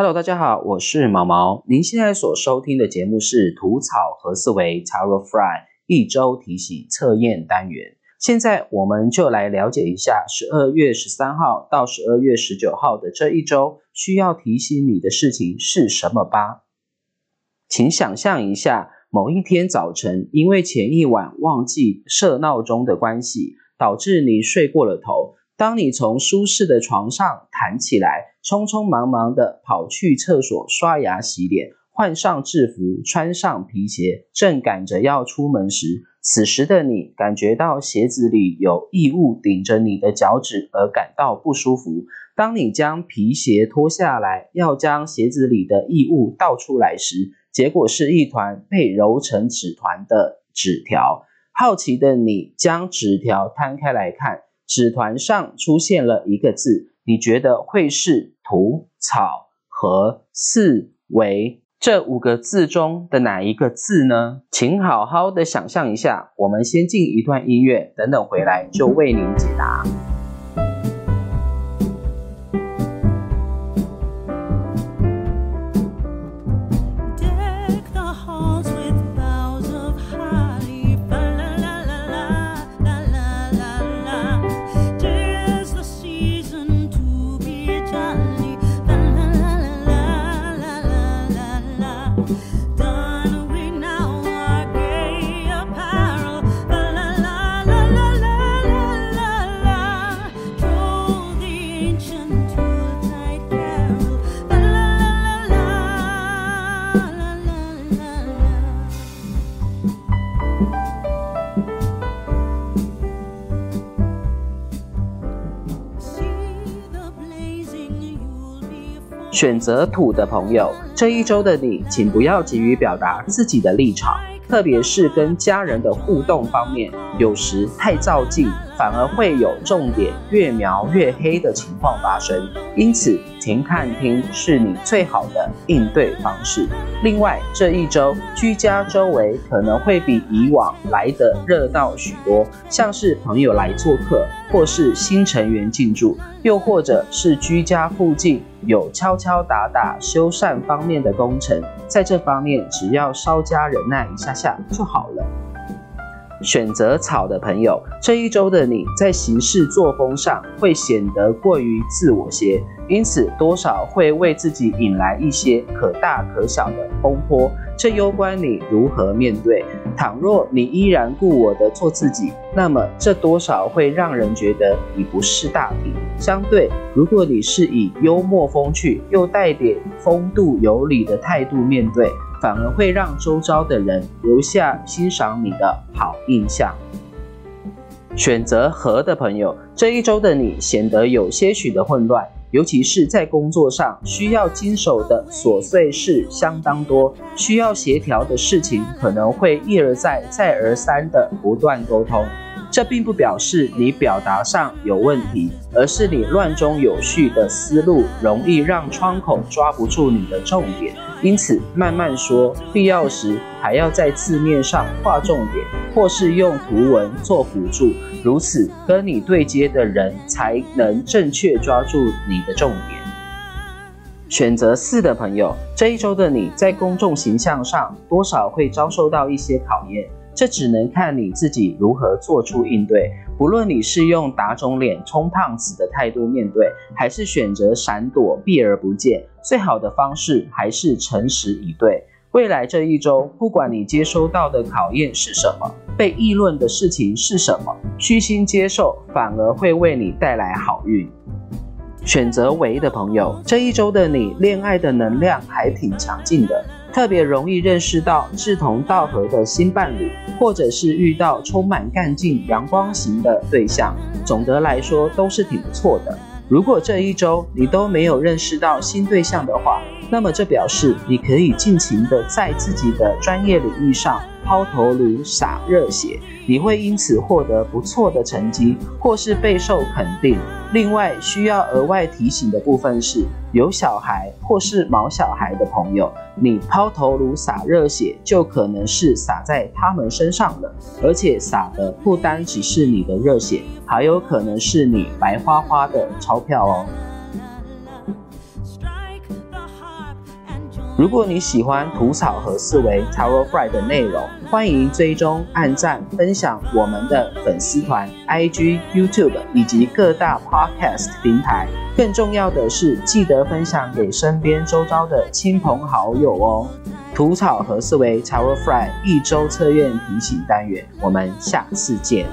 Hello，大家好，我是毛毛。您现在所收听的节目是吐草和思维 Taro Fry 一周提醒测验单元。现在我们就来了解一下十二月十三号到十二月十九号的这一周需要提醒你的事情是什么吧。请想象一下，某一天早晨，因为前一晚忘记设闹钟的关系，导致你睡过了头。当你从舒适的床上弹起来，匆匆忙忙地跑去厕所刷牙洗脸，换上制服，穿上皮鞋，正赶着要出门时，此时的你感觉到鞋子里有异物顶着你的脚趾，而感到不舒服。当你将皮鞋脱下来，要将鞋子里的异物倒出来时，结果是一团被揉成纸团的纸条。好奇的你将纸条摊开来看。纸团上出现了一个字，你觉得会是“土草和四维”这五个字中的哪一个字呢？请好好的想象一下。我们先进一段音乐，等等回来就为您解答。选择土的朋友，这一周的你，请不要急于表达自己的立场，特别是跟家人的互动方面，有时太照镜，反而会有重点越描越黑的情况发生。因此，停看听是你最好的应对方式。另外，这一周居家周围可能会比以往来的热闹许多，像是朋友来做客，或是新成员进驻，又或者是居家附近。有敲敲打打修缮方面的工程，在这方面只要稍加忍耐一下下就好了。选择草的朋友，这一周的你在行事作风上会显得过于自我些，因此多少会为自己引来一些可大可小的风波。这攸关你如何面对。倘若你依然故我的做自己，那么这多少会让人觉得你不是大体。相对，如果你是以幽默风趣又带点风度有礼的态度面对，反而会让周遭的人留下欣赏你的好印象。选择和的朋友，这一周的你显得有些许的混乱。尤其是在工作上需要经手的琐碎事相当多，需要协调的事情可能会一而再、再而三的不断沟通。这并不表示你表达上有问题，而是你乱中有序的思路容易让窗口抓不住你的重点。因此，慢慢说，必要时还要在字面上画重点，或是用图文做辅助。如此，跟你对接的人才能正确抓住你的重点。选择四的朋友，这一周的你在公众形象上多少会遭受到一些考验。这只能看你自己如何做出应对。不论你是用打肿脸充胖子的态度面对，还是选择闪躲避而不见，最好的方式还是诚实以对。未来这一周，不管你接收到的考验是什么，被议论的事情是什么，虚心接受，反而会为你带来好运。选择为的朋友，这一周的你，恋爱的能量还挺强劲的。特别容易认识到志同道合的新伴侣，或者是遇到充满干劲、阳光型的对象。总的来说都是挺不错的。如果这一周你都没有认识到新对象的话，那么这表示你可以尽情的在自己的专业领域上抛头颅、洒热血，你会因此获得不错的成绩，或是备受肯定。另外需要额外提醒的部分是，有小孩或是毛小孩的朋友，你抛头颅洒热血，就可能是洒在他们身上了，而且洒的不单只是你的热血，还有可能是你白花花的钞票哦。如果你喜欢吐草和思维 Tarot Fry 的内容，欢迎追踪、按赞、分享我们的粉丝团、IG、YouTube 以及各大 Podcast 平台。更重要的是，记得分享给身边周遭的亲朋好友哦。吐草和思维 Tarot Fry 一周测验提醒单元，我们下次见。